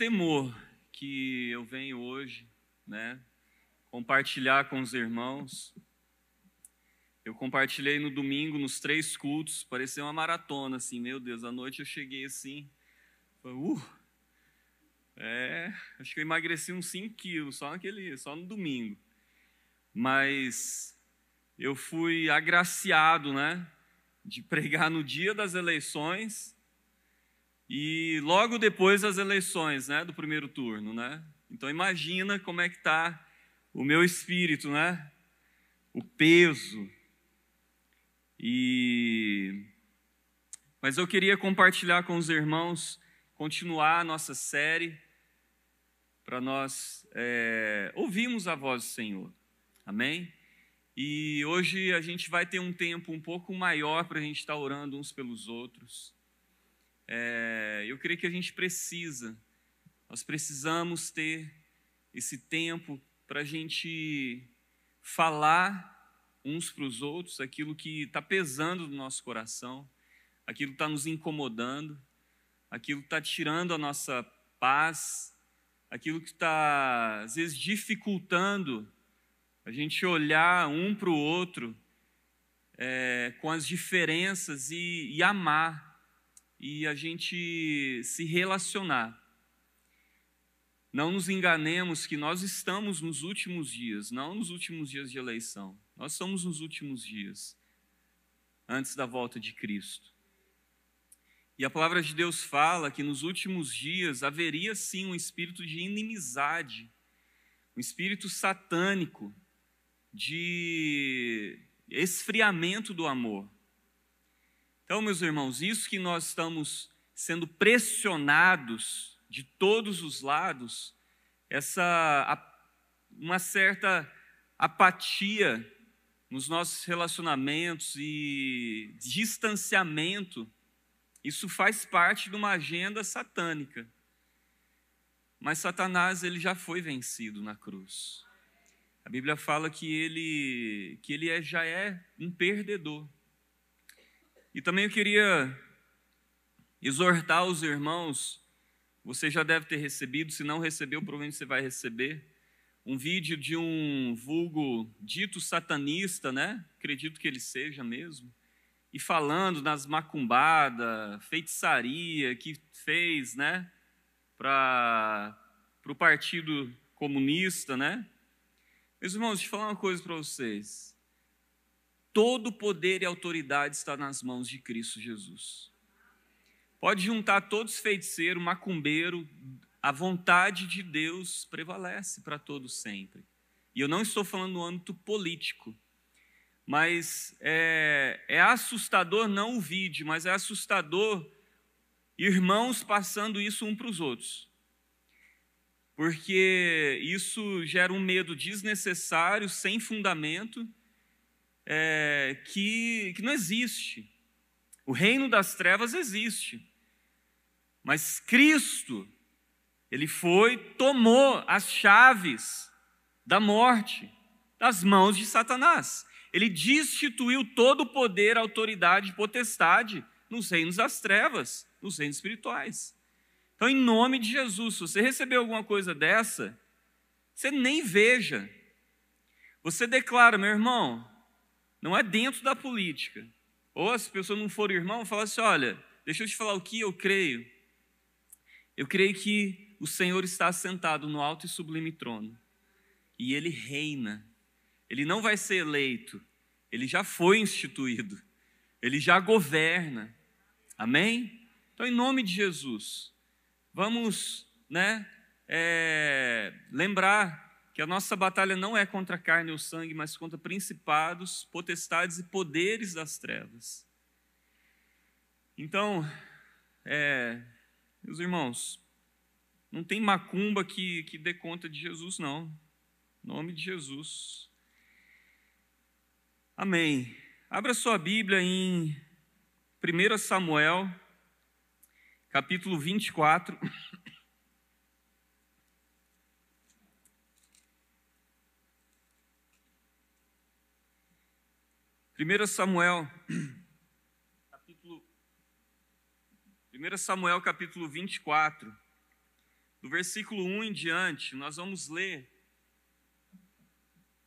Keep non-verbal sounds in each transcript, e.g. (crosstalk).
temor que eu venho hoje, né, compartilhar com os irmãos. Eu compartilhei no domingo, nos três cultos, parecia uma maratona, assim, meu Deus, à noite eu cheguei assim, uh, é, acho que eu emagreci uns 5 quilos só, naquele, só no domingo. Mas eu fui agraciado, né, de (laughs) pregar no dia das eleições e logo depois das eleições, né, do primeiro turno, né? Então imagina como é que está o meu espírito, né? O peso. E mas eu queria compartilhar com os irmãos, continuar a nossa série para nós é, ouvirmos a voz do Senhor. Amém? E hoje a gente vai ter um tempo um pouco maior para a gente estar orando uns pelos outros. É, eu creio que a gente precisa, nós precisamos ter esse tempo para a gente falar uns para os outros aquilo que está pesando no nosso coração, aquilo que está nos incomodando, aquilo que está tirando a nossa paz, aquilo que está, às vezes, dificultando a gente olhar um para o outro é, com as diferenças e, e amar e a gente se relacionar. Não nos enganemos que nós estamos nos últimos dias, não nos últimos dias de eleição. Nós estamos nos últimos dias, antes da volta de Cristo. E a palavra de Deus fala que nos últimos dias haveria sim um espírito de inimizade, um espírito satânico, de esfriamento do amor. Então, meus irmãos, isso que nós estamos sendo pressionados de todos os lados, essa uma certa apatia nos nossos relacionamentos e distanciamento, isso faz parte de uma agenda satânica. Mas Satanás ele já foi vencido na cruz. A Bíblia fala que ele que ele é, já é um perdedor. E também eu queria exortar os irmãos, você já deve ter recebido, se não recebeu, provavelmente você vai receber, um vídeo de um vulgo dito satanista, né? Acredito que ele seja mesmo, e falando nas macumbadas, feitiçaria que fez, né? Para o Partido Comunista, né? Meus irmãos, deixa eu falar uma coisa para vocês. Todo poder e autoridade está nas mãos de Cristo Jesus. Pode juntar todos feiticeiros, macumbeiro, a vontade de Deus prevalece para todos sempre. E eu não estou falando no âmbito político, mas é, é assustador não o vídeo, mas é assustador irmãos passando isso um para os outros. Porque isso gera um medo desnecessário, sem fundamento, é, que, que não existe. O reino das trevas existe. Mas Cristo, ele foi, tomou as chaves da morte das mãos de Satanás. Ele destituiu todo o poder, autoridade e potestade nos reinos das trevas, nos reinos espirituais. Então, em nome de Jesus, se você recebeu alguma coisa dessa, você nem veja. Você declara, meu irmão, não é dentro da política. Ou se a pessoa não for irmão, fala assim: olha, deixa eu te falar o que eu creio. Eu creio que o Senhor está sentado no alto e sublime trono. E ele reina. Ele não vai ser eleito. Ele já foi instituído. Ele já governa. Amém? Então, em nome de Jesus, vamos né, é, lembrar que a nossa batalha não é contra carne ou sangue, mas contra principados, potestades e poderes das trevas. Então, é, meus irmãos, não tem macumba que, que dê conta de Jesus, não. Nome de Jesus. Amém. Abra sua Bíblia em 1 Samuel, capítulo 24. 1 (clears throat) Samuel, capítulo, 1 Samuel capítulo 24, do versículo 1 em diante, nós vamos ler.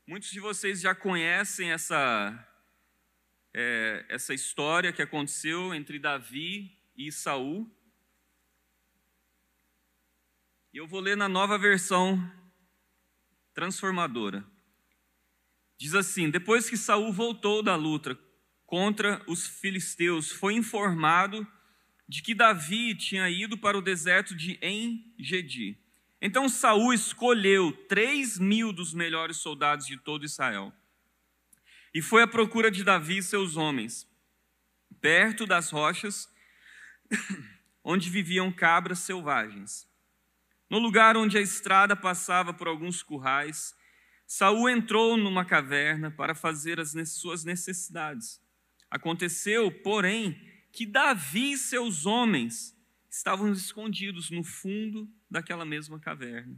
Muitos de vocês já conhecem essa, é, essa história que aconteceu entre Davi e Saul. E eu vou ler na nova versão transformadora. Diz assim: Depois que Saul voltou da luta contra os filisteus, foi informado de que Davi tinha ido para o deserto de Engedi. Então Saul escolheu três mil dos melhores soldados de todo Israel e foi à procura de Davi e seus homens, perto das rochas (coughs) onde viviam cabras selvagens. No lugar onde a estrada passava por alguns currais, Saul entrou numa caverna para fazer as suas necessidades. Aconteceu, porém, que Davi e seus homens estavam escondidos no fundo daquela mesma caverna.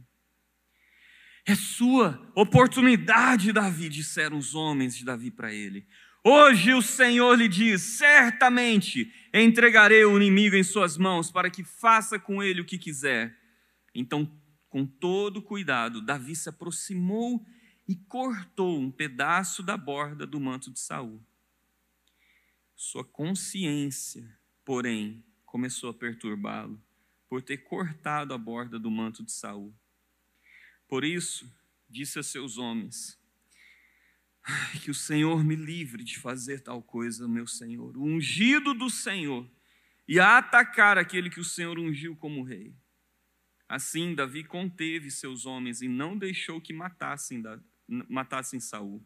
É sua oportunidade, Davi, disseram os homens de Davi para ele. Hoje o Senhor lhe diz: certamente entregarei o inimigo em suas mãos para que faça com ele o que quiser. Então, com todo cuidado, Davi se aproximou e cortou um pedaço da borda do manto de Saul. Sua consciência, porém, começou a perturbá-lo por ter cortado a borda do manto de Saul. Por isso, disse a seus homens: Que o Senhor me livre de fazer tal coisa, meu Senhor, o ungido do Senhor, e a atacar aquele que o Senhor ungiu como rei. Assim, Davi conteve seus homens e não deixou que matassem, matassem Saul.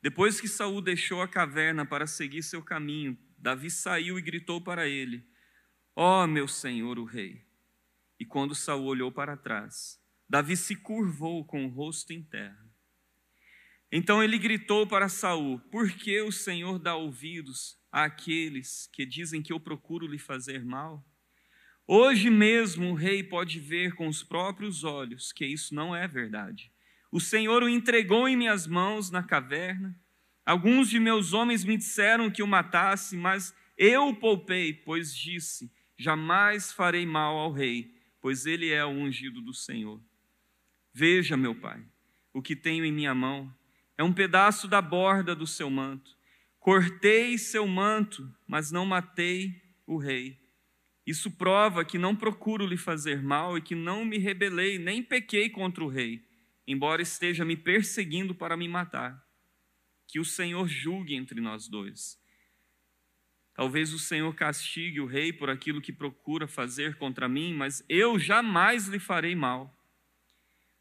Depois que Saul deixou a caverna para seguir seu caminho, Davi saiu e gritou para ele: Ó oh, meu senhor o rei. E quando Saul olhou para trás, Davi se curvou com o rosto em terra. Então ele gritou para Saul: Por que o Senhor dá ouvidos àqueles que dizem que eu procuro lhe fazer mal? Hoje mesmo o rei pode ver com os próprios olhos que isso não é verdade. O Senhor o entregou em minhas mãos na caverna. Alguns de meus homens me disseram que o matasse, mas eu o poupei, pois disse: Jamais farei mal ao rei, pois ele é o ungido do Senhor. Veja, meu pai, o que tenho em minha mão é um pedaço da borda do seu manto. Cortei seu manto, mas não matei o rei. Isso prova que não procuro lhe fazer mal e que não me rebelei, nem pequei contra o rei embora esteja me perseguindo para me matar. Que o Senhor julgue entre nós dois. Talvez o Senhor castigue o rei por aquilo que procura fazer contra mim, mas eu jamais lhe farei mal.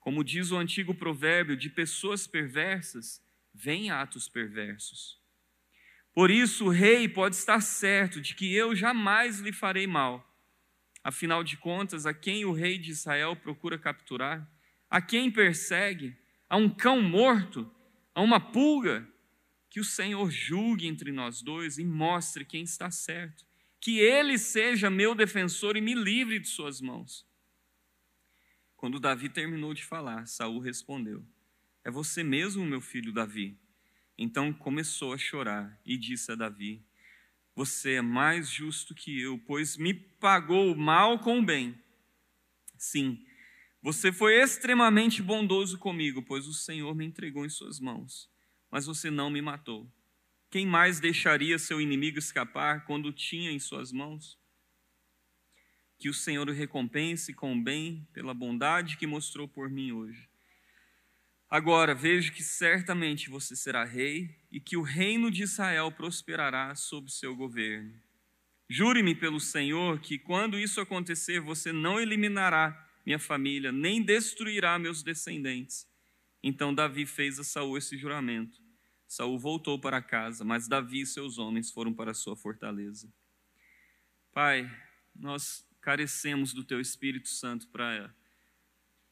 Como diz o antigo provérbio, de pessoas perversas vêm atos perversos. Por isso o rei pode estar certo de que eu jamais lhe farei mal. Afinal de contas, a quem o rei de Israel procura capturar? A quem persegue, a um cão morto, a uma pulga, que o Senhor julgue entre nós dois e mostre quem está certo, que ele seja meu defensor e me livre de suas mãos. Quando Davi terminou de falar, Saul respondeu: É você mesmo, meu filho Davi? Então começou a chorar e disse a Davi: Você é mais justo que eu, pois me pagou o mal com o bem. Sim, você foi extremamente bondoso comigo, pois o Senhor me entregou em suas mãos, mas você não me matou. Quem mais deixaria seu inimigo escapar quando o tinha em suas mãos? Que o Senhor o recompense com bem pela bondade que mostrou por mim hoje. Agora vejo que certamente você será rei e que o reino de Israel prosperará sob seu governo. Jure-me pelo Senhor que, quando isso acontecer, você não eliminará minha família, nem destruirá meus descendentes. Então Davi fez a Saul esse juramento. Saul voltou para casa, mas Davi e seus homens foram para a sua fortaleza. Pai, nós carecemos do teu Espírito Santo para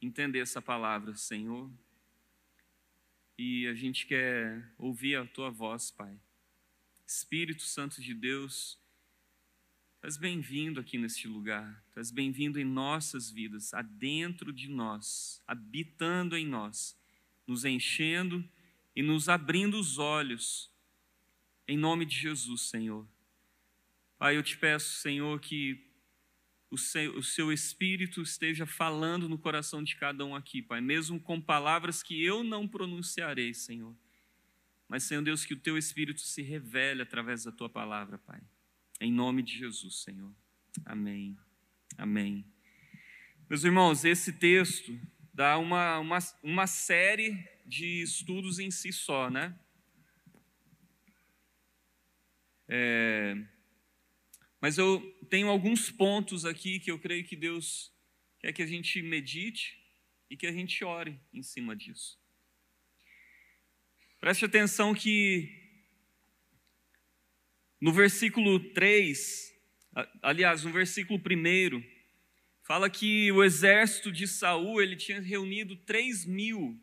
entender essa palavra, Senhor. E a gente quer ouvir a tua voz, Pai. Espírito Santo de Deus, És bem-vindo aqui neste lugar, és bem-vindo em nossas vidas, adentro de nós, habitando em nós, nos enchendo e nos abrindo os olhos, em nome de Jesus, Senhor. Pai, eu te peço, Senhor, que o seu, o seu Espírito esteja falando no coração de cada um aqui, Pai, mesmo com palavras que eu não pronunciarei, Senhor. Mas, Senhor Deus, que o Teu Espírito se revele através da Tua palavra, Pai. Em nome de Jesus, Senhor. Amém. Amém. Meus irmãos, esse texto dá uma, uma, uma série de estudos em si só, né? É, mas eu tenho alguns pontos aqui que eu creio que Deus quer que a gente medite e que a gente ore em cima disso. Preste atenção que no versículo 3, aliás, no versículo 1, fala que o exército de Saul ele tinha reunido 3 mil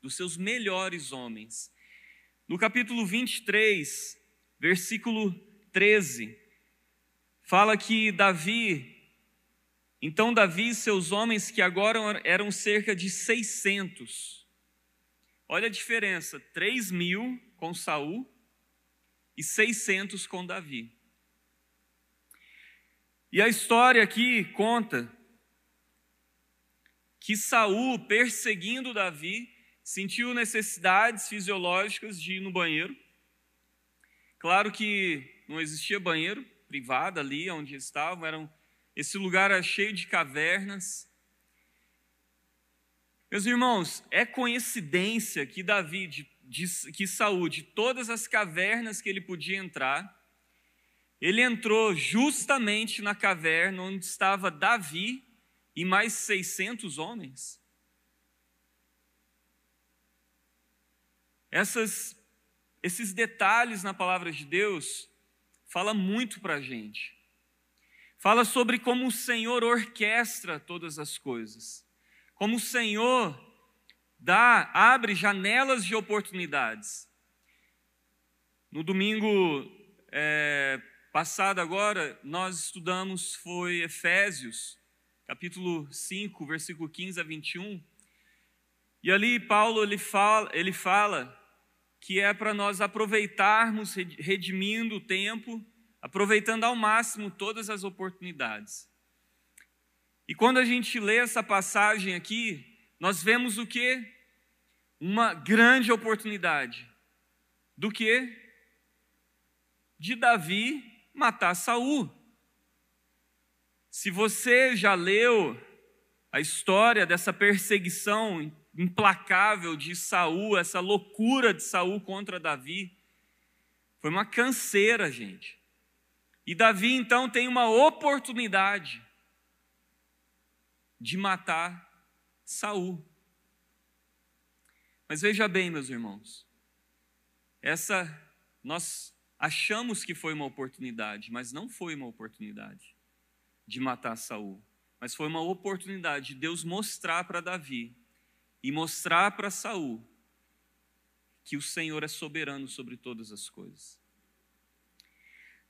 dos seus melhores homens. No capítulo 23, versículo 13, fala que Davi, então Davi e seus homens, que agora eram cerca de 600, olha a diferença: 3 mil com Saul e 600 com Davi. E a história aqui conta que Saul, perseguindo Davi, sentiu necessidades fisiológicas de ir no banheiro. Claro que não existia banheiro, privada ali onde estavam, eram, esse lugar era cheio de cavernas. Meus irmãos, é coincidência que Davi, de, que Saúl, de todas as cavernas que ele podia entrar, ele entrou justamente na caverna onde estava Davi e mais 600 homens. Essas, esses detalhes na palavra de Deus fala muito para a gente. Fala sobre como o Senhor orquestra todas as coisas, como o Senhor dá, abre janelas de oportunidades. No domingo é, passado agora, nós estudamos foi Efésios, capítulo 5, versículo 15 a 21. E ali Paulo ele fala, ele fala que é para nós aproveitarmos, redimindo o tempo, aproveitando ao máximo todas as oportunidades. E quando a gente lê essa passagem aqui, nós vemos o que? Uma grande oportunidade. Do que? De Davi matar Saul. Se você já leu a história dessa perseguição implacável de Saul, essa loucura de Saul contra Davi. Foi uma canseira, gente. E Davi então tem uma oportunidade de matar Saul. Mas veja bem, meus irmãos, essa nós achamos que foi uma oportunidade, mas não foi uma oportunidade de matar Saul, mas foi uma oportunidade de Deus mostrar para Davi e mostrar para Saul que o Senhor é soberano sobre todas as coisas.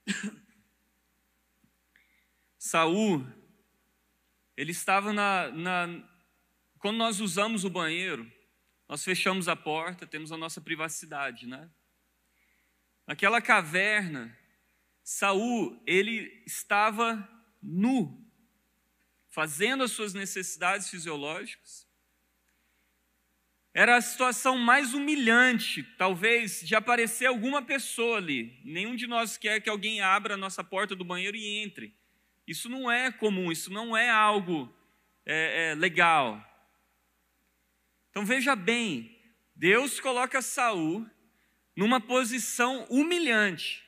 (coughs) Saul, ele estava na, na, Quando nós usamos o banheiro, nós fechamos a porta, temos a nossa privacidade, né? Naquela caverna, Saul, ele estava nu, fazendo as suas necessidades fisiológicas, era a situação mais humilhante, talvez, de aparecer alguma pessoa ali. Nenhum de nós quer que alguém abra a nossa porta do banheiro e entre. Isso não é comum, isso não é algo é, é, legal. Então veja bem, Deus coloca Saul numa posição humilhante,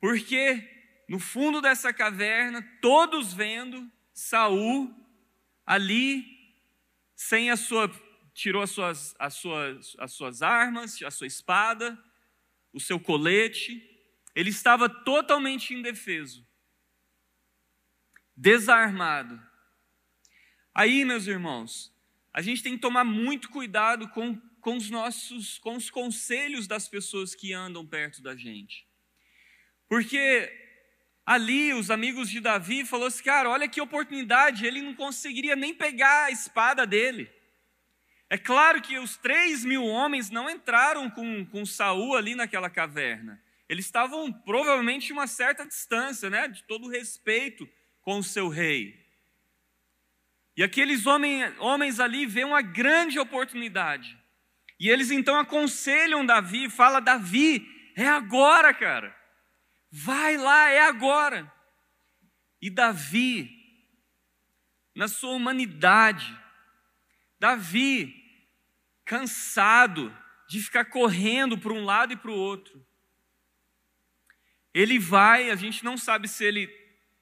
porque no fundo dessa caverna, todos vendo Saul ali sem a sua tirou as suas, as, suas, as suas armas, a sua espada, o seu colete, ele estava totalmente indefeso, desarmado. Aí, meus irmãos, a gente tem que tomar muito cuidado com, com os nossos, com os conselhos das pessoas que andam perto da gente. Porque ali os amigos de Davi falaram assim, cara, olha que oportunidade, ele não conseguiria nem pegar a espada dele. É claro que os três mil homens não entraram com, com Saul ali naquela caverna. Eles estavam provavelmente uma certa distância, né? De todo respeito com o seu rei. E aqueles homens, homens ali veem uma grande oportunidade. E eles então aconselham Davi, fala Davi, é agora, cara. Vai lá, é agora. E Davi, na sua humanidade, Davi, cansado de ficar correndo para um lado e para o outro, ele vai, a gente não sabe se ele,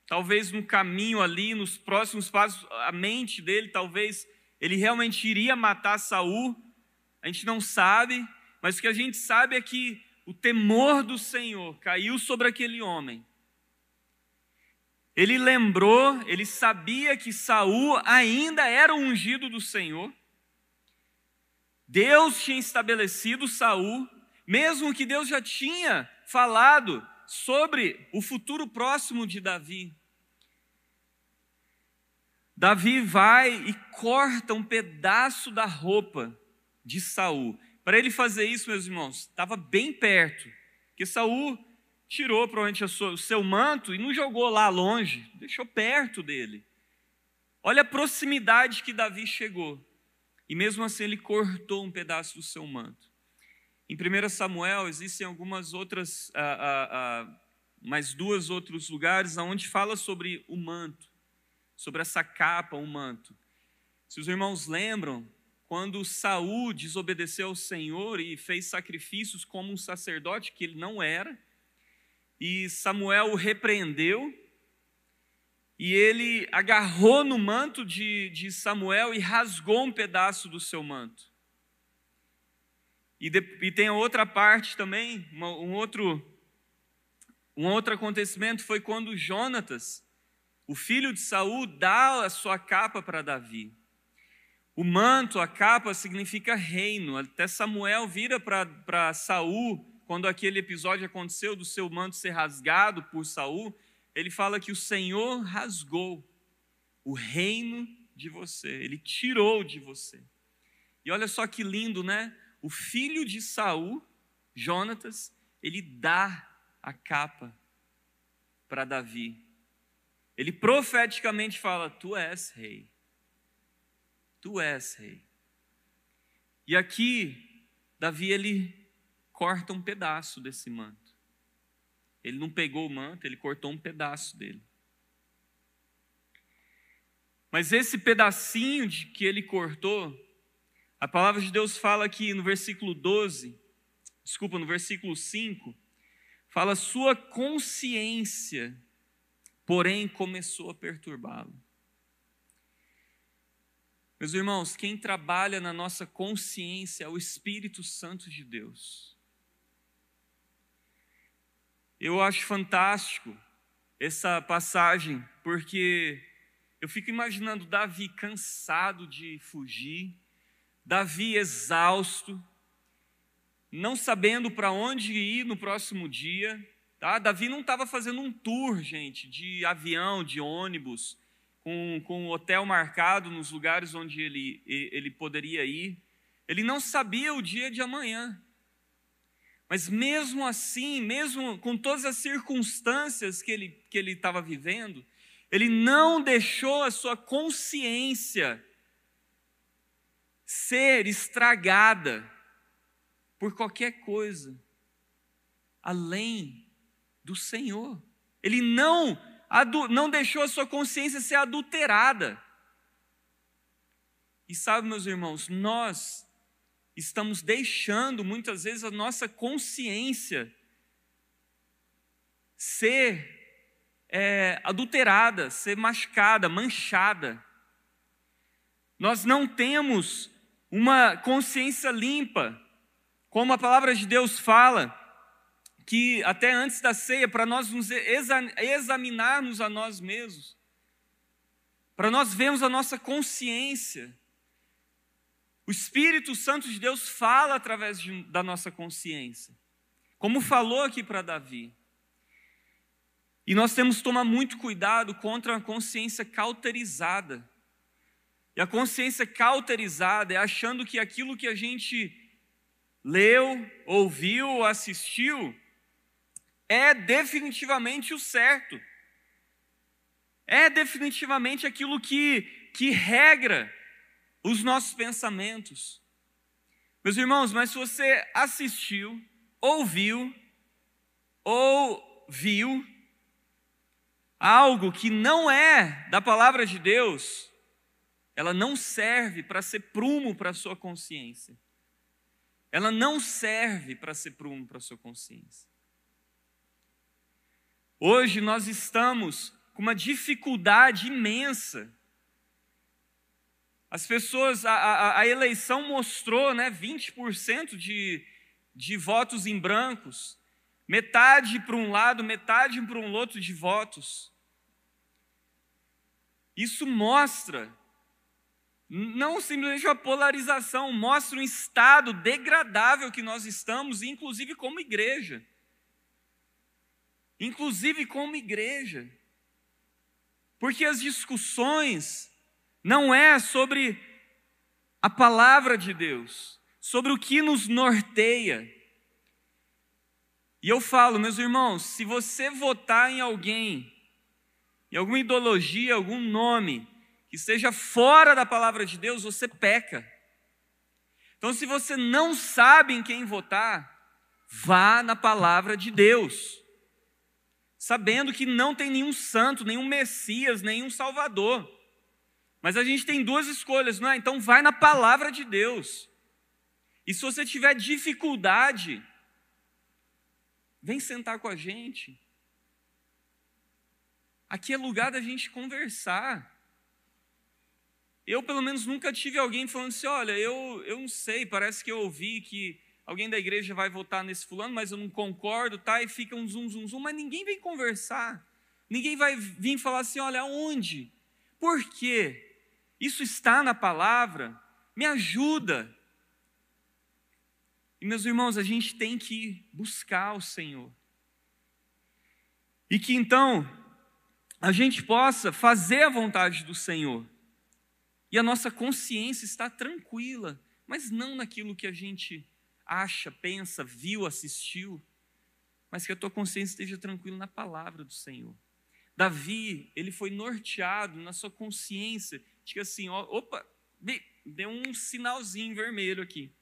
talvez no caminho ali, nos próximos passos, a mente dele, talvez ele realmente iria matar Saul. A gente não sabe, mas o que a gente sabe é que o temor do Senhor caiu sobre aquele homem. Ele lembrou, ele sabia que Saul ainda era o ungido do Senhor. Deus tinha estabelecido Saul, mesmo que Deus já tinha falado sobre o futuro próximo de Davi. Davi vai e corta um pedaço da roupa de Saul. Para ele fazer isso, meus irmãos, estava bem perto, porque Saul tirou provavelmente o seu manto e não jogou lá longe, deixou perto dele. Olha a proximidade que Davi chegou. E mesmo assim ele cortou um pedaço do seu manto. Em 1 Samuel existem algumas outras, ah, ah, ah, mais duas outros lugares onde fala sobre o manto, sobre essa capa, o manto. Se os irmãos lembram, quando Saul desobedeceu ao Senhor e fez sacrifícios como um sacerdote que ele não era, e Samuel o repreendeu, e ele agarrou no manto de, de Samuel e rasgou um pedaço do seu manto. E, de, e tem outra parte também, uma, um, outro, um outro acontecimento foi quando Jonatas, o filho de Saul, dá a sua capa para Davi. O manto, a capa, significa reino. Até Samuel vira para Saul, quando aquele episódio aconteceu do seu manto ser rasgado por Saul, ele fala que o Senhor rasgou o reino de você, ele tirou de você. E olha só que lindo, né? O filho de Saul, Jonatas, ele dá a capa para Davi. Ele profeticamente fala: Tu és rei. Tu és rei. E aqui, Davi, ele corta um pedaço desse manto. Ele não pegou o manto, ele cortou um pedaço dele. Mas esse pedacinho de que ele cortou a palavra de Deus fala aqui no versículo 12, desculpa, no versículo 5, fala: Sua consciência, porém, começou a perturbá-lo. Meus irmãos, quem trabalha na nossa consciência é o Espírito Santo de Deus. Eu acho fantástico essa passagem, porque eu fico imaginando Davi cansado de fugir, Davi exausto, não sabendo para onde ir no próximo dia. Tá? Davi não estava fazendo um tour, gente, de avião, de ônibus, com, com um hotel marcado nos lugares onde ele, ele poderia ir. Ele não sabia o dia de amanhã. Mas mesmo assim, mesmo com todas as circunstâncias que ele que ele estava vivendo, ele não deixou a sua consciência ser estragada por qualquer coisa além do Senhor. Ele não, não deixou a sua consciência ser adulterada. E sabe, meus irmãos, nós estamos deixando muitas vezes a nossa consciência ser é, adulterada, ser machucada, manchada. Nós não temos uma consciência limpa, como a palavra de Deus fala, que até antes da ceia, para nós nos examinarmos a nós mesmos, para nós vermos a nossa consciência. O Espírito Santo de Deus fala através de, da nossa consciência, como falou aqui para Davi. E nós temos que tomar muito cuidado contra a consciência cauterizada. E a consciência cauterizada é achando que aquilo que a gente leu, ouviu ou assistiu é definitivamente o certo. é definitivamente aquilo que, que regra os nossos pensamentos. Meus irmãos, mas se você assistiu, ouviu ou viu algo que não é da palavra de Deus, ela não serve para ser prumo para a sua consciência. Ela não serve para ser prumo para a sua consciência. Hoje nós estamos com uma dificuldade imensa. As pessoas, a, a, a eleição mostrou né, 20% de, de votos em brancos, metade para um lado, metade para um outro de votos. Isso mostra não simplesmente uma polarização, mostra um estado degradável que nós estamos, inclusive como igreja. Inclusive como igreja. Porque as discussões não é sobre a palavra de Deus, sobre o que nos norteia. E eu falo, meus irmãos, se você votar em alguém, em alguma ideologia, algum nome, que esteja fora da palavra de Deus, você peca. Então, se você não sabe em quem votar, vá na palavra de Deus, sabendo que não tem nenhum santo, nenhum Messias, nenhum Salvador. Mas a gente tem duas escolhas, não é? Então, vai na palavra de Deus. E se você tiver dificuldade, vem sentar com a gente. Aqui é lugar da gente conversar. Eu, pelo menos, nunca tive alguém falando assim: olha, eu, eu não sei, parece que eu ouvi que alguém da igreja vai votar nesse fulano, mas eu não concordo, tá? E fica um zum, zum, zum, mas ninguém vem conversar. Ninguém vai vir falar assim: olha, aonde? Por quê? Isso está na palavra? Me ajuda. E, meus irmãos, a gente tem que buscar o Senhor. E que então a gente possa fazer a vontade do Senhor e a nossa consciência está tranquila, mas não naquilo que a gente acha, pensa, viu, assistiu, mas que a tua consciência esteja tranquila na palavra do Senhor. Davi, ele foi norteado na sua consciência, diga assim, ó, opa, deu um sinalzinho vermelho aqui.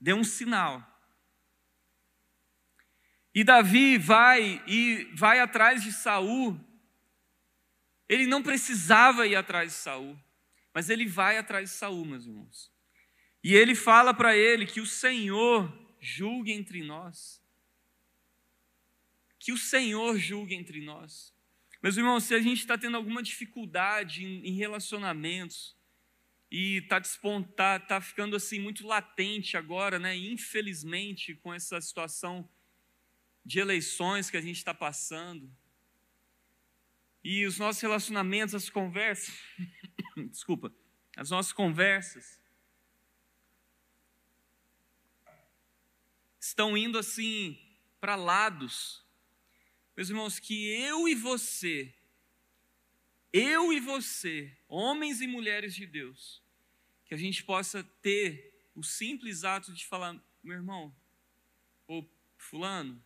Deu um sinal. E Davi vai e vai atrás de Saul ele não precisava ir atrás de Saul, mas ele vai atrás de Saul, meus irmãos. E ele fala para ele que o Senhor julgue entre nós. Que o Senhor julgue entre nós. Meus irmãos, se a gente está tendo alguma dificuldade em, relacionamentos e está despontar, está ficando assim muito latente agora, né? Infelizmente, com essa situação de eleições que a gente está passando, e os nossos relacionamentos, as conversas, (laughs) desculpa, as nossas conversas estão indo assim para lados. Meus irmãos, que eu e você, eu e você, homens e mulheres de Deus, que a gente possa ter o simples ato de falar, meu irmão, ou fulano,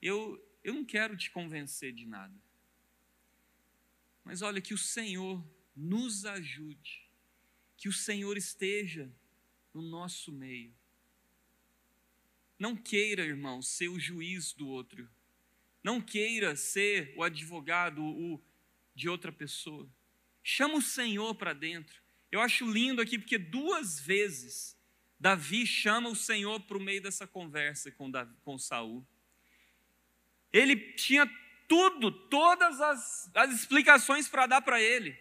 eu, eu não quero te convencer de nada. Mas olha, que o Senhor nos ajude, que o Senhor esteja no nosso meio. Não queira, irmão, ser o juiz do outro. Não queira ser o advogado o, de outra pessoa. Chama o Senhor para dentro. Eu acho lindo aqui porque duas vezes Davi chama o Senhor para o meio dessa conversa com, Davi, com Saul. Ele tinha tudo, todas as, as explicações para dar para ele.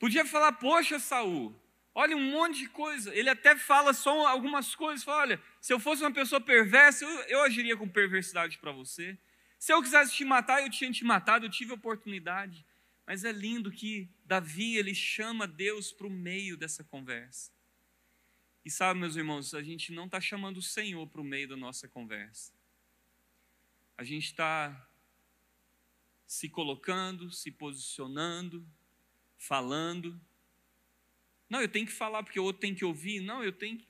Podia falar, poxa, Saul, olha um monte de coisa. Ele até fala só algumas coisas. Fala, olha, se eu fosse uma pessoa perversa, eu, eu agiria com perversidade para você. Se eu quisesse te matar, eu tinha te matado, eu tive oportunidade. Mas é lindo que Davi, ele chama Deus para o meio dessa conversa. E sabe, meus irmãos, a gente não está chamando o Senhor para o meio da nossa conversa a gente está se colocando, se posicionando, falando. Não, eu tenho que falar porque o outro tem que ouvir. Não, eu tenho que.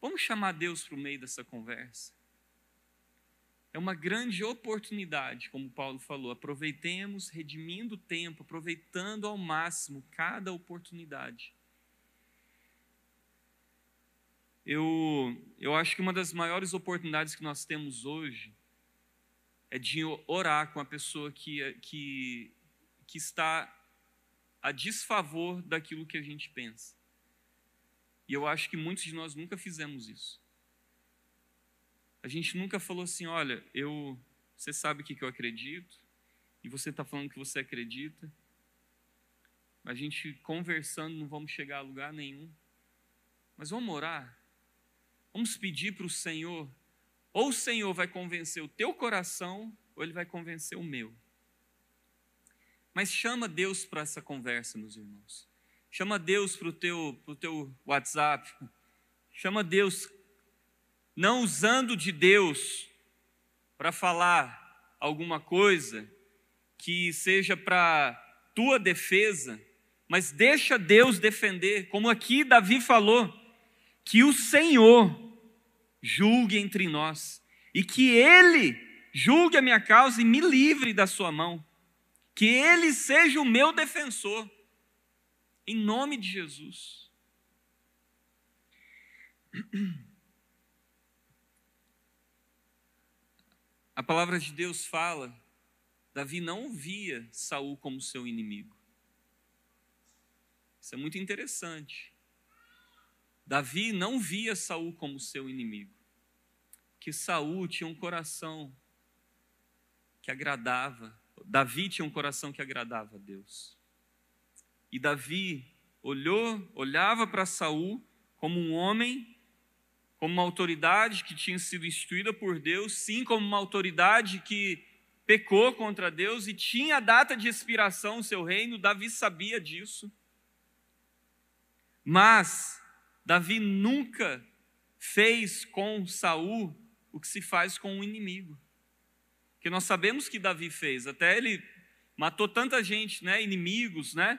Vamos chamar Deus para o meio dessa conversa. é uma grande oportunidade, como Paulo falou. Aproveitemos, redimindo o tempo, aproveitando ao máximo cada oportunidade. Eu, eu acho que uma das maiores oportunidades que nós temos hoje é de orar com a pessoa que, que, que está a desfavor daquilo que a gente pensa. E eu acho que muitos de nós nunca fizemos isso. A gente nunca falou assim, olha, eu, você sabe o que, eu acredito, e você está falando que você acredita. A gente conversando não vamos chegar a lugar nenhum. Mas vamos orar. Vamos pedir para o Senhor. Ou o Senhor vai convencer o teu coração, ou ele vai convencer o meu. Mas chama Deus para essa conversa, meus irmãos. Chama Deus para o teu, pro teu WhatsApp. Chama Deus não usando de Deus para falar alguma coisa que seja para tua defesa, mas deixa Deus defender, como aqui Davi falou, que o Senhor julgue entre nós e que Ele julgue a minha causa e me livre da sua mão, que Ele seja o meu defensor, em nome de Jesus. A palavra de Deus fala, Davi não via Saul como seu inimigo. Isso é muito interessante. Davi não via Saul como seu inimigo. Que Saul tinha um coração que agradava, Davi tinha um coração que agradava a Deus. E Davi olhou, olhava para Saul como um homem como uma autoridade que tinha sido instituída por Deus, sim como uma autoridade que pecou contra Deus e tinha a data de expiração o seu reino, Davi sabia disso. Mas Davi nunca fez com Saul o que se faz com o inimigo. Que nós sabemos que Davi fez, até ele matou tanta gente, né, inimigos, né,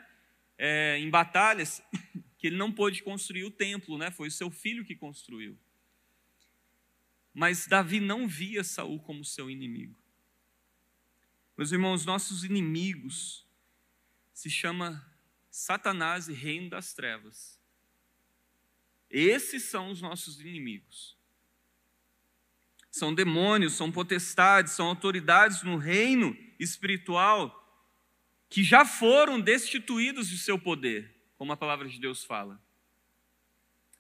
é, em batalhas, (laughs) que ele não pôde construir o templo, né, foi o seu filho que construiu. Mas Davi não via Saul como seu inimigo. Meus irmãos, nossos inimigos se chama Satanás e reino das trevas. Esses são os nossos inimigos. São demônios, são potestades, são autoridades no reino espiritual que já foram destituídos de seu poder, como a palavra de Deus fala.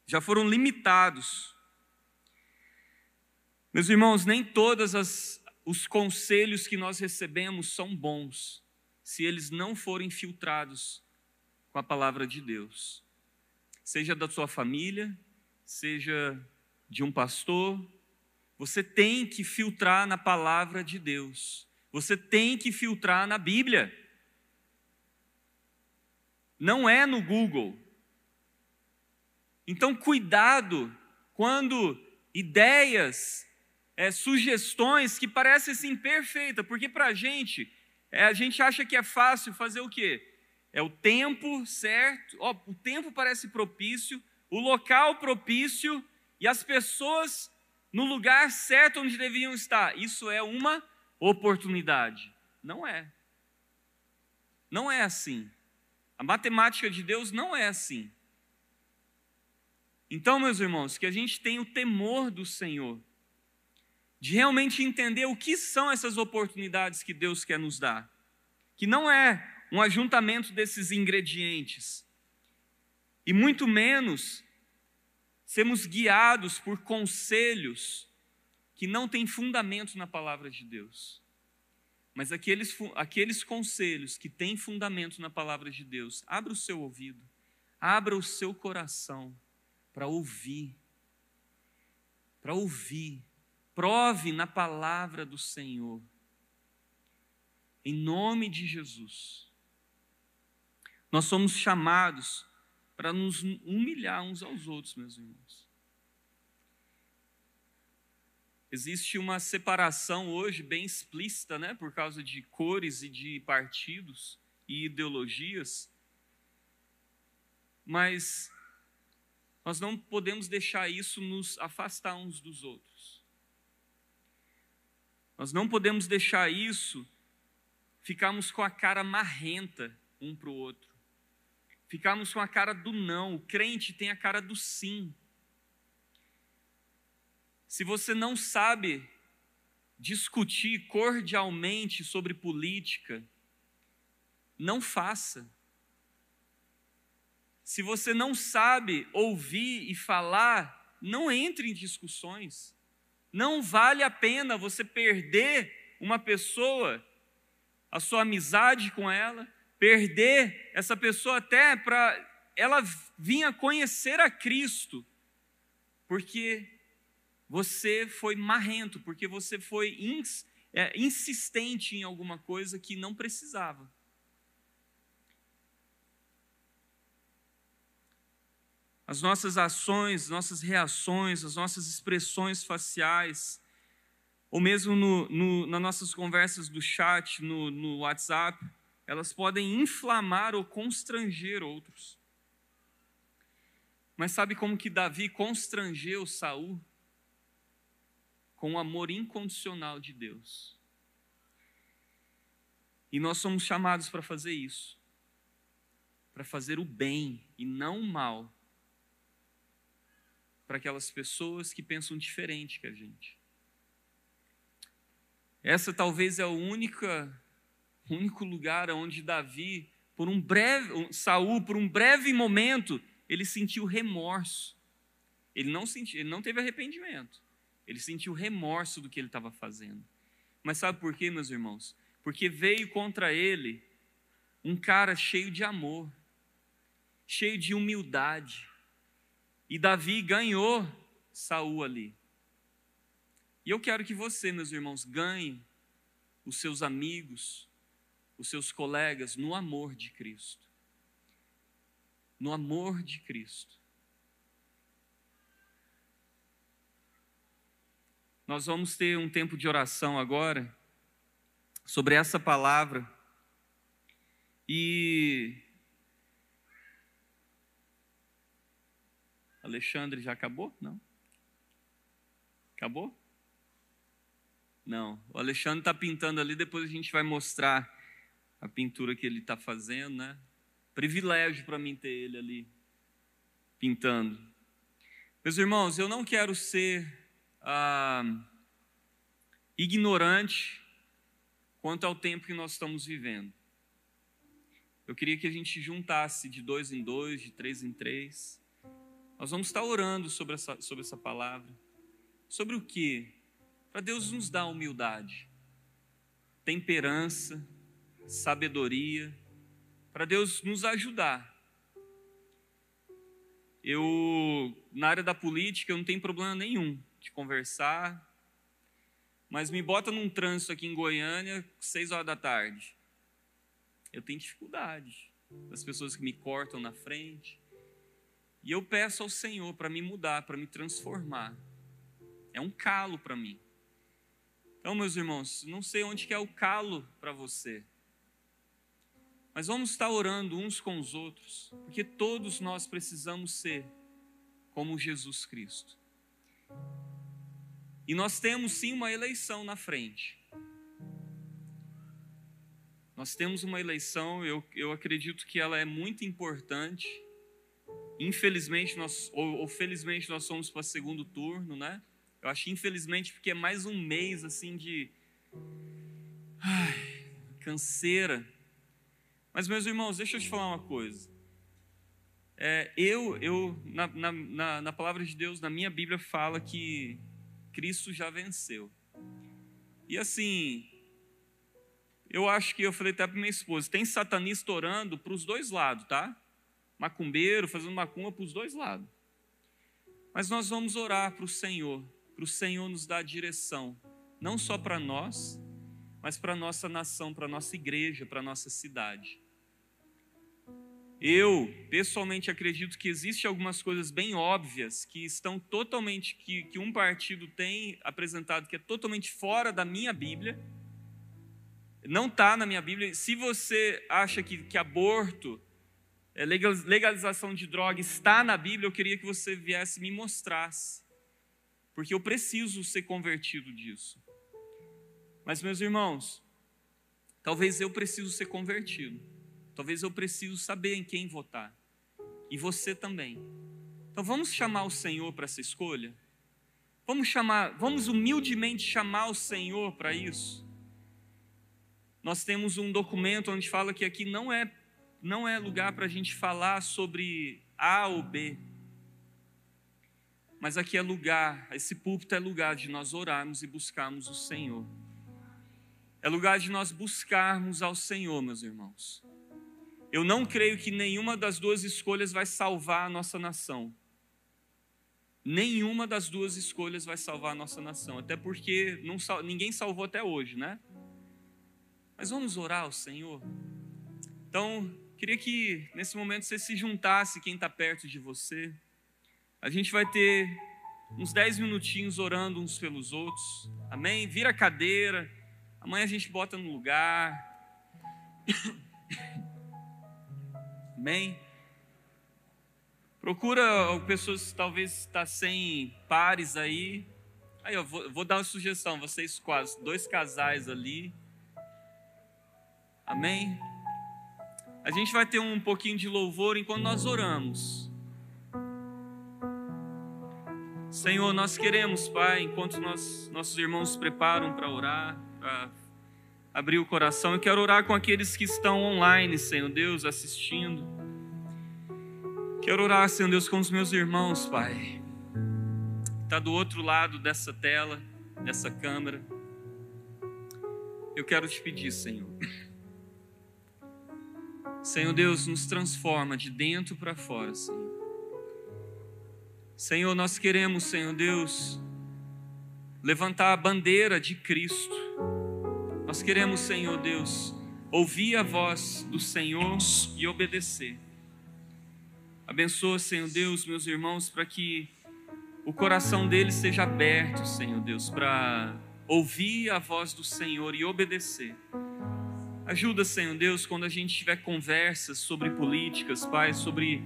Já foram limitados meus irmãos, nem todos os conselhos que nós recebemos são bons, se eles não forem filtrados com a palavra de Deus. Seja da sua família, seja de um pastor, você tem que filtrar na palavra de Deus. Você tem que filtrar na Bíblia. Não é no Google. Então, cuidado quando ideias é, sugestões que parecem assim perfeitas, porque para a gente, é, a gente acha que é fácil fazer o quê? É o tempo certo, ó, o tempo parece propício, o local propício e as pessoas no lugar certo onde deviam estar. Isso é uma oportunidade. Não é. Não é assim. A matemática de Deus não é assim. Então, meus irmãos, que a gente tenha o temor do Senhor de realmente entender o que são essas oportunidades que Deus quer nos dar. Que não é um ajuntamento desses ingredientes. E muito menos sermos guiados por conselhos que não têm fundamento na palavra de Deus. Mas aqueles, aqueles conselhos que têm fundamento na palavra de Deus, abra o seu ouvido, abra o seu coração para ouvir, para ouvir Prove na palavra do Senhor. Em nome de Jesus. Nós somos chamados para nos humilhar uns aos outros, meus irmãos. Existe uma separação hoje bem explícita, né, por causa de cores e de partidos e ideologias. Mas nós não podemos deixar isso nos afastar uns dos outros. Nós não podemos deixar isso ficarmos com a cara marrenta um para o outro. Ficarmos com a cara do não. O crente tem a cara do sim. Se você não sabe discutir cordialmente sobre política, não faça. Se você não sabe ouvir e falar, não entre em discussões. Não vale a pena você perder uma pessoa, a sua amizade com ela, perder essa pessoa até para ela vir a conhecer a Cristo, porque você foi marrento, porque você foi ins, é, insistente em alguma coisa que não precisava. As nossas ações, nossas reações, as nossas expressões faciais, ou mesmo no, no, nas nossas conversas do chat, no, no WhatsApp, elas podem inflamar ou constranger outros. Mas sabe como que Davi constrangeu Saul? Com o amor incondicional de Deus. E nós somos chamados para fazer isso. Para fazer o bem e não o mal. Para aquelas pessoas que pensam diferente que a gente. Essa talvez é a única o único lugar onde Davi, por um breve, Saul, por um breve momento, ele sentiu remorso. Ele não sentiu, ele não teve arrependimento. Ele sentiu remorso do que ele estava fazendo. Mas sabe por quê, meus irmãos? Porque veio contra ele um cara cheio de amor, cheio de humildade. E Davi ganhou Saul ali. E eu quero que você, meus irmãos, ganhe os seus amigos, os seus colegas no amor de Cristo. No amor de Cristo. Nós vamos ter um tempo de oração agora sobre essa palavra. E Alexandre já acabou? Não. Acabou? Não. O Alexandre está pintando ali, depois a gente vai mostrar a pintura que ele está fazendo, né? Privilégio para mim ter ele ali pintando. Meus irmãos, eu não quero ser ah, ignorante quanto ao tempo que nós estamos vivendo. Eu queria que a gente juntasse de dois em dois, de três em três. Nós vamos estar orando sobre essa, sobre essa palavra. Sobre o que? Para Deus nos dar humildade, temperança, sabedoria, para Deus nos ajudar. Eu, na área da política, eu não tenho problema nenhum de conversar, mas me bota num trânsito aqui em Goiânia, seis horas da tarde. Eu tenho dificuldade das pessoas que me cortam na frente. E eu peço ao Senhor para me mudar, para me transformar. É um calo para mim. Então, meus irmãos, não sei onde que é o calo para você. Mas vamos estar orando uns com os outros, porque todos nós precisamos ser como Jesus Cristo. E nós temos sim uma eleição na frente. Nós temos uma eleição, eu, eu acredito que ela é muito importante. Infelizmente, nós, ou, ou felizmente, nós somos para segundo turno, né? Eu acho infelizmente porque é mais um mês assim de ai, canseira mas, meus irmãos, deixa eu te falar uma coisa. É, eu, eu na, na, na palavra de Deus, na minha Bíblia, fala que Cristo já venceu. E assim, eu acho que eu falei até para minha esposa: tem satanista orando para os dois lados, tá? Macumbeiro fazendo macumba para os dois lados. Mas nós vamos orar para o Senhor, para o Senhor nos dar direção, não só para nós, mas para a nossa nação, para a nossa igreja, para a nossa cidade. Eu, pessoalmente, acredito que existem algumas coisas bem óbvias que estão totalmente, que, que um partido tem apresentado que é totalmente fora da minha Bíblia. Não está na minha Bíblia. Se você acha que, que aborto, é, legalização de droga está na Bíblia, eu queria que você viesse e me mostrasse. Porque eu preciso ser convertido disso. Mas, meus irmãos, talvez eu preciso ser convertido. Talvez eu preciso saber em quem votar. E você também. Então vamos chamar o Senhor para essa escolha? Vamos chamar, vamos humildemente chamar o Senhor para isso. Nós temos um documento onde fala que aqui não é não é lugar para a gente falar sobre A ou B. Mas aqui é lugar, esse púlpito é lugar de nós orarmos e buscarmos o Senhor. É lugar de nós buscarmos ao Senhor, meus irmãos. Eu não creio que nenhuma das duas escolhas vai salvar a nossa nação. Nenhuma das duas escolhas vai salvar a nossa nação, até porque não, ninguém salvou até hoje, né? Mas vamos orar ao Senhor. Então, queria que nesse momento você se juntasse quem está perto de você. A gente vai ter uns 10 minutinhos orando uns pelos outros. Amém? Vira a cadeira. Amanhã a gente bota no lugar. (coughs) Amém? Procura pessoas que talvez está sem pares aí. Aí eu vou, vou dar uma sugestão, vocês quase, dois casais ali. Amém? A gente vai ter um pouquinho de louvor enquanto nós oramos. Senhor, nós queremos, Pai, enquanto nós, nossos irmãos se preparam para orar, para abrir o coração, eu quero orar com aqueles que estão online, Senhor Deus, assistindo. Quero orar, Senhor Deus, com os meus irmãos, Pai. Está do outro lado dessa tela, dessa câmera. Eu quero te pedir, Senhor. Senhor Deus, nos transforma de dentro para fora, Senhor. Senhor, nós queremos, Senhor Deus, levantar a bandeira de Cristo. Nós queremos, Senhor Deus, ouvir a voz do Senhor e obedecer. Abençoa, Senhor Deus, meus irmãos, para que o coração deles seja aberto, Senhor Deus, para ouvir a voz do Senhor e obedecer. Ajuda, Senhor Deus, quando a gente tiver conversas sobre políticas, Pai, sobre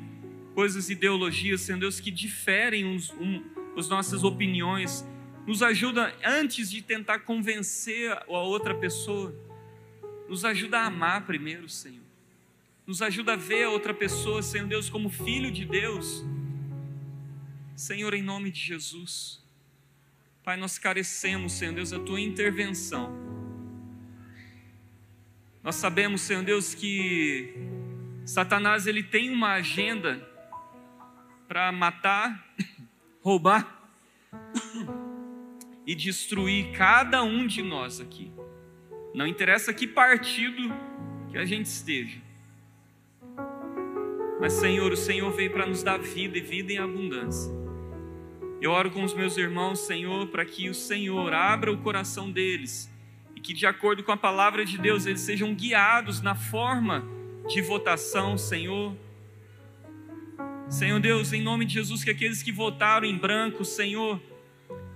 coisas, ideologias, Senhor Deus, que diferem uns, um, as nossas opiniões. Nos ajuda, antes de tentar convencer a outra pessoa, nos ajuda a amar primeiro, Senhor nos ajuda a ver a outra pessoa, Senhor Deus, como filho de Deus. Senhor, em nome de Jesus. Pai, nós carecemos, Senhor Deus, da tua intervenção. Nós sabemos, Senhor Deus, que Satanás ele tem uma agenda para matar, (laughs) roubar e destruir cada um de nós aqui. Não interessa que partido que a gente esteja. Mas, Senhor, o Senhor veio para nos dar vida e vida em abundância. Eu oro com os meus irmãos, Senhor, para que o Senhor abra o coração deles e que, de acordo com a palavra de Deus, eles sejam guiados na forma de votação, Senhor. Senhor Deus, em nome de Jesus, que aqueles que votaram em branco, Senhor,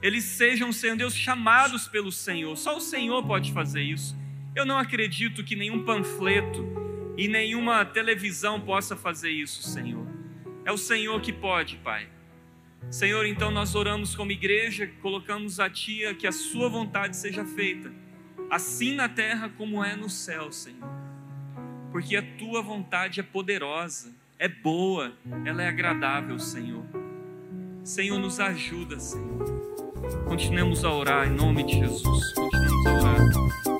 eles sejam, Senhor Deus, chamados pelo Senhor. Só o Senhor pode fazer isso. Eu não acredito que nenhum panfleto, e nenhuma televisão possa fazer isso, Senhor. É o Senhor que pode, Pai. Senhor, então nós oramos como igreja, colocamos a Tia que a Sua vontade seja feita, assim na terra como é no céu, Senhor. Porque a Tua vontade é poderosa, é boa, ela é agradável, Senhor. Senhor, nos ajuda, Senhor. Continuemos a orar em nome de Jesus. Continuemos a orar.